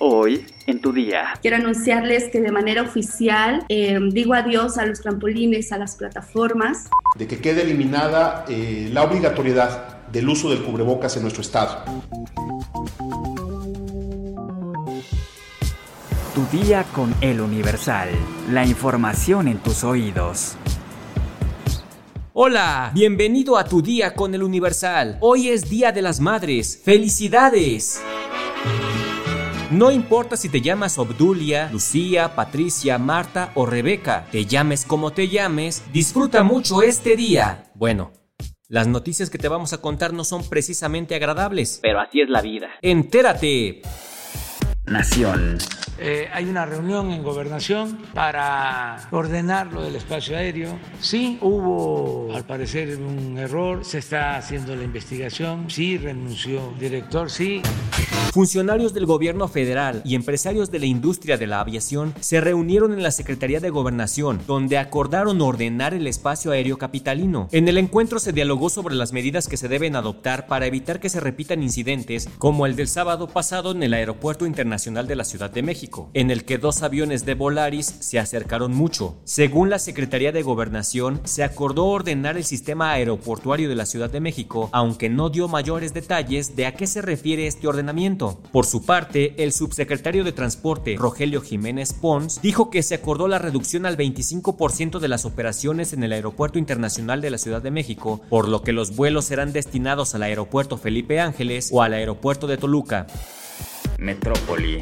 Hoy en tu día. Quiero anunciarles que de manera oficial eh, digo adiós a los trampolines, a las plataformas. De que quede eliminada eh, la obligatoriedad del uso del cubrebocas en nuestro estado. Tu día con el Universal. La información en tus oídos. Hola, bienvenido a tu día con el Universal. Hoy es Día de las Madres. ¡Felicidades! No importa si te llamas Obdulia, Lucía, Patricia, Marta o Rebeca, te llames como te llames, disfruta mucho este día. Bueno, las noticias que te vamos a contar no son precisamente agradables, pero así es la vida. Entérate. Nación. Eh, hay una reunión en gobernación para ordenar lo del espacio aéreo. Sí, hubo al parecer un error, se está haciendo la investigación, sí, renunció el director, sí. Funcionarios del gobierno federal y empresarios de la industria de la aviación se reunieron en la Secretaría de Gobernación, donde acordaron ordenar el espacio aéreo capitalino. En el encuentro se dialogó sobre las medidas que se deben adoptar para evitar que se repitan incidentes como el del sábado pasado en el Aeropuerto Internacional de la Ciudad de México en el que dos aviones de Volaris se acercaron mucho. Según la Secretaría de Gobernación, se acordó ordenar el sistema aeroportuario de la Ciudad de México, aunque no dio mayores detalles de a qué se refiere este ordenamiento. Por su parte, el subsecretario de Transporte, Rogelio Jiménez Pons, dijo que se acordó la reducción al 25% de las operaciones en el Aeropuerto Internacional de la Ciudad de México, por lo que los vuelos serán destinados al Aeropuerto Felipe Ángeles o al Aeropuerto de Toluca. Metrópoli.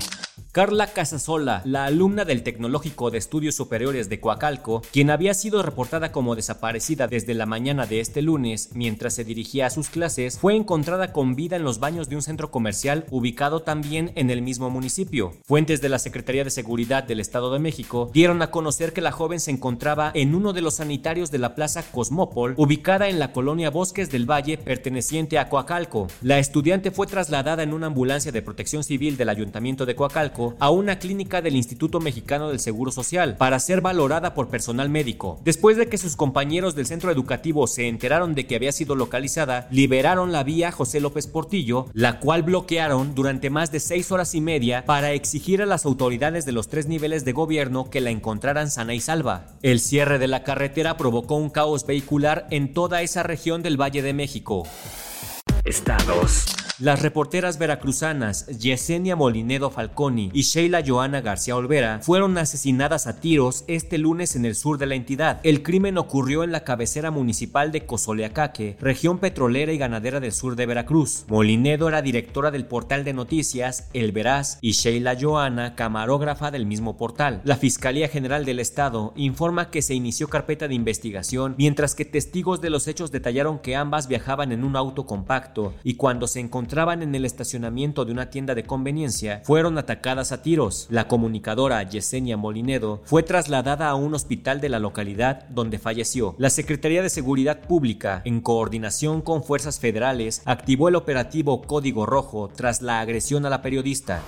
Carla Casasola, la alumna del Tecnológico de Estudios Superiores de Coacalco, quien había sido reportada como desaparecida desde la mañana de este lunes mientras se dirigía a sus clases, fue encontrada con vida en los baños de un centro comercial ubicado también en el mismo municipio. Fuentes de la Secretaría de Seguridad del Estado de México dieron a conocer que la joven se encontraba en uno de los sanitarios de la Plaza Cosmópol, ubicada en la colonia Bosques del Valle perteneciente a Coacalco. La estudiante fue trasladada en una ambulancia de protección civil del Ayuntamiento de Coacalco a una clínica del Instituto Mexicano del Seguro Social para ser valorada por personal médico. Después de que sus compañeros del centro educativo se enteraron de que había sido localizada, liberaron la vía José López Portillo, la cual bloquearon durante más de seis horas y media para exigir a las autoridades de los tres niveles de gobierno que la encontraran sana y salva. El cierre de la carretera provocó un caos vehicular en toda esa región del Valle de México. Estados. Las reporteras veracruzanas Yesenia Molinedo Falconi y Sheila Joana García Olvera fueron asesinadas a tiros este lunes en el sur de la entidad. El crimen ocurrió en la cabecera municipal de Cozoleacaque, región petrolera y ganadera del sur de Veracruz. Molinedo era directora del portal de noticias El Veraz y Sheila Joana camarógrafa del mismo portal. La Fiscalía General del Estado informa que se inició carpeta de investigación, mientras que testigos de los hechos detallaron que ambas viajaban en un auto compacto y cuando se encontraron encontraban en el estacionamiento de una tienda de conveniencia fueron atacadas a tiros. La comunicadora Yesenia Molinedo fue trasladada a un hospital de la localidad donde falleció. La Secretaría de Seguridad Pública, en coordinación con fuerzas federales, activó el operativo Código Rojo tras la agresión a la periodista.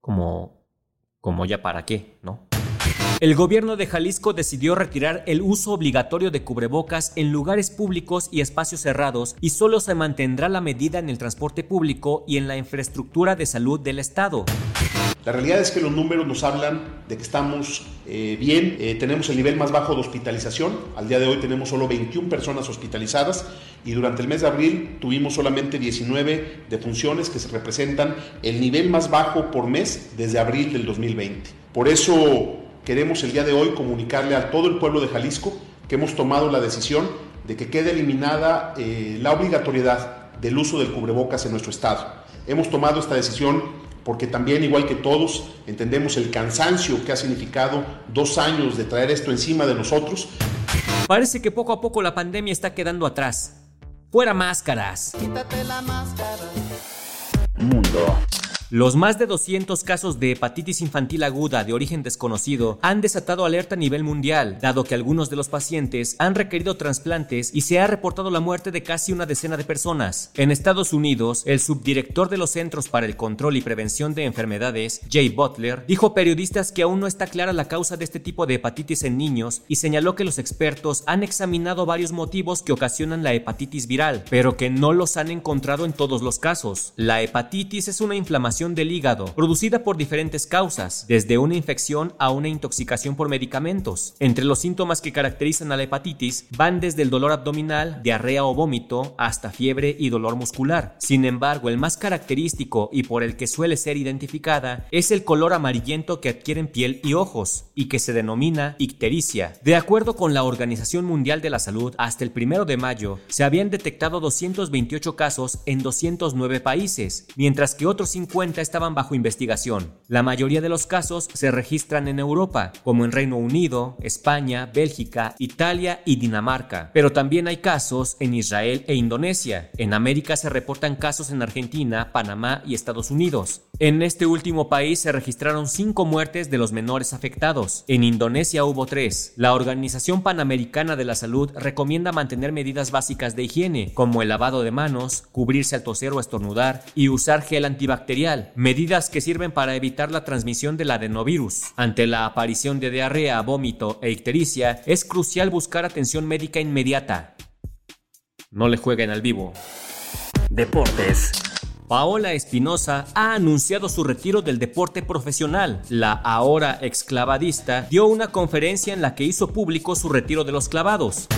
Como... como ya para qué, ¿no? El gobierno de Jalisco decidió retirar el uso obligatorio de cubrebocas en lugares públicos y espacios cerrados y solo se mantendrá la medida en el transporte público y en la infraestructura de salud del Estado. La realidad es que los números nos hablan de que estamos eh, bien, eh, tenemos el nivel más bajo de hospitalización, al día de hoy tenemos solo 21 personas hospitalizadas y durante el mes de abril tuvimos solamente 19 defunciones que se representan el nivel más bajo por mes desde abril del 2020. Por eso queremos el día de hoy comunicarle a todo el pueblo de Jalisco que hemos tomado la decisión de que quede eliminada eh, la obligatoriedad del uso del cubrebocas en nuestro estado. Hemos tomado esta decisión porque también, igual que todos, entendemos el cansancio que ha significado dos años de traer esto encima de nosotros. Parece que poco a poco la pandemia está quedando atrás. Fuera máscaras. Quítate la máscara. Mundo. Los más de 200 casos de hepatitis infantil aguda de origen desconocido han desatado alerta a nivel mundial, dado que algunos de los pacientes han requerido trasplantes y se ha reportado la muerte de casi una decena de personas. En Estados Unidos, el subdirector de los Centros para el Control y Prevención de Enfermedades, Jay Butler, dijo a periodistas que aún no está clara la causa de este tipo de hepatitis en niños y señaló que los expertos han examinado varios motivos que ocasionan la hepatitis viral, pero que no los han encontrado en todos los casos. La hepatitis es una inflamación del hígado, producida por diferentes causas, desde una infección a una intoxicación por medicamentos. Entre los síntomas que caracterizan a la hepatitis van desde el dolor abdominal, diarrea o vómito, hasta fiebre y dolor muscular. Sin embargo, el más característico y por el que suele ser identificada es el color amarillento que adquieren piel y ojos, y que se denomina ictericia. De acuerdo con la Organización Mundial de la Salud, hasta el primero de mayo se habían detectado 228 casos en 209 países, mientras que otros 50 estaban bajo investigación. La mayoría de los casos se registran en Europa, como en Reino Unido, España, Bélgica, Italia y Dinamarca. Pero también hay casos en Israel e Indonesia. En América se reportan casos en Argentina, Panamá y Estados Unidos. En este último país se registraron 5 muertes de los menores afectados. En Indonesia hubo 3. La Organización Panamericana de la Salud recomienda mantener medidas básicas de higiene, como el lavado de manos, cubrirse al toser o estornudar y usar gel antibacterial, medidas que sirven para evitar la transmisión del adenovirus. Ante la aparición de diarrea, vómito e ictericia, es crucial buscar atención médica inmediata. No le jueguen al vivo. Deportes. Paola Espinosa ha anunciado su retiro del deporte profesional. La ahora exclavadista dio una conferencia en la que hizo público su retiro de los clavados.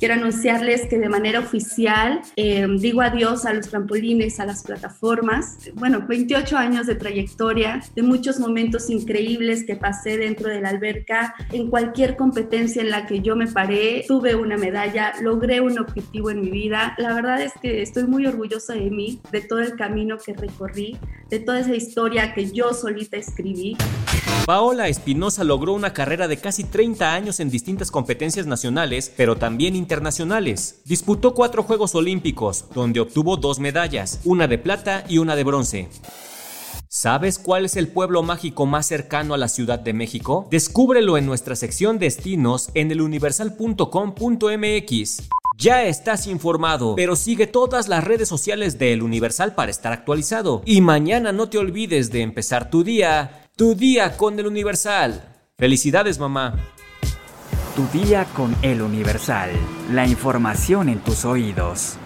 Quiero anunciarles que de manera oficial eh, digo adiós a los trampolines, a las plataformas. Bueno, 28 años de trayectoria, de muchos momentos increíbles que pasé dentro de la alberca. En cualquier competencia en la que yo me paré, tuve una medalla, logré un objetivo en mi vida. La verdad es que estoy muy orgullosa de mí, de todo el camino que recorrí, de toda esa historia que yo solita escribí. Paola Espinosa logró una carrera de casi 30 años en distintas competencias nacionales, pero también internacionales. Disputó cuatro Juegos Olímpicos, donde obtuvo dos medallas, una de plata y una de bronce. ¿Sabes cuál es el pueblo mágico más cercano a la Ciudad de México? Descúbrelo en nuestra sección Destinos en eluniversal.com.mx. Ya estás informado, pero sigue todas las redes sociales de El Universal para estar actualizado. Y mañana no te olvides de empezar tu día tu día con el Universal. Felicidades, mamá. Tu día con el Universal. La información en tus oídos.